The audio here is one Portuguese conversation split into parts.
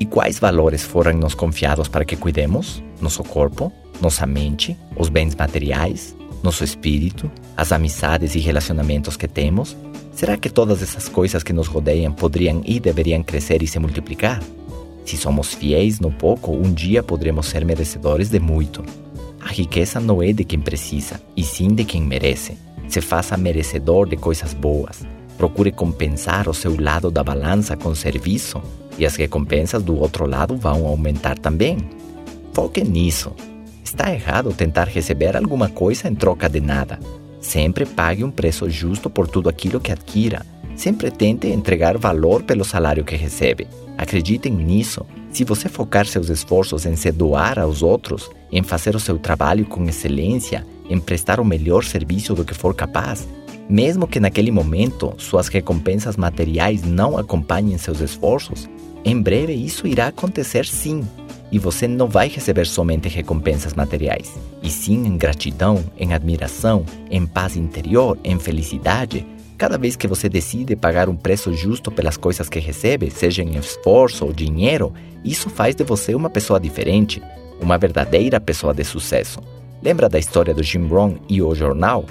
E quais valores foram nos confiados para que cuidemos? Nosso corpo, nossa mente, os bens materiais, nosso espírito, as amizades e relacionamentos que temos? Será que todas essas coisas que nos rodeiam poderiam e deveriam crescer e se multiplicar? Se somos fiéis no pouco, um dia poderemos ser merecedores de muito. A riqueza não é de quem precisa, e sim de quem merece. Se faça merecedor de coisas boas. Procure compensar o seu lado da balança com serviço, e as recompensas do outro lado vão aumentar também. Foque nisso. Está errado tentar receber alguma coisa em troca de nada. Sempre pague um preço justo por tudo aquilo que adquira. Sempre tente entregar valor pelo salário que recebe. Acreditem nisso. Se você focar seus esforços em se doar aos outros, em fazer o seu trabalho com excelência, em prestar o melhor serviço do que for capaz, mesmo que naquele momento suas recompensas materiais não acompanhem seus esforços, em breve isso irá acontecer sim e você não vai receber somente recompensas materiais, e sim em gratidão, em admiração, em paz interior, em felicidade. Cada vez que você decide pagar um preço justo pelas coisas que recebe, seja em esforço ou dinheiro, isso faz de você uma pessoa diferente, uma verdadeira pessoa de sucesso. Lembra da história do Jim Rohn e o jornal?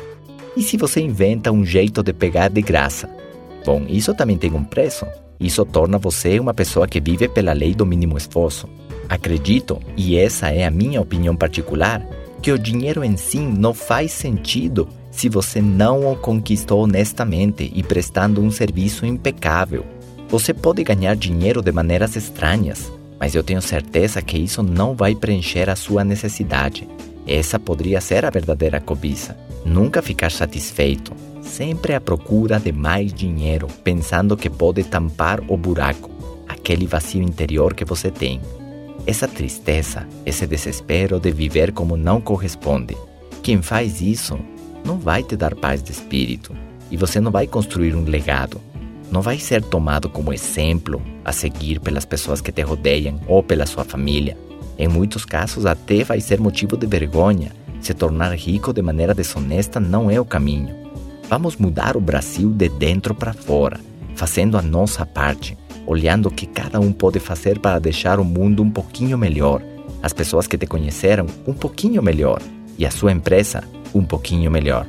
E se você inventa um jeito de pegar de graça? Bom, isso também tem um preço. Isso torna você uma pessoa que vive pela lei do mínimo esforço. Acredito, e essa é a minha opinião particular, que o dinheiro em si não faz sentido se você não o conquistou honestamente e prestando um serviço impecável. Você pode ganhar dinheiro de maneiras estranhas, mas eu tenho certeza que isso não vai preencher a sua necessidade. Essa poderia ser a verdadeira cobiça. Nunca ficar satisfeito, sempre à procura de mais dinheiro, pensando que pode tampar o buraco, aquele vazio interior que você tem. Essa tristeza, esse desespero de viver como não corresponde. Quem faz isso não vai te dar paz de espírito e você não vai construir um legado. Não vai ser tomado como exemplo a seguir pelas pessoas que te rodeiam ou pela sua família. Em muitos casos, até vai ser motivo de vergonha. Se tornar rico de maneira desonesta não é o caminho. Vamos mudar o Brasil de dentro para fora, fazendo a nossa parte olhando o que cada um pode fazer para deixar o mundo um pouquinho melhor, as pessoas que te conheceram um pouquinho melhor e a sua empresa um pouquinho melhor.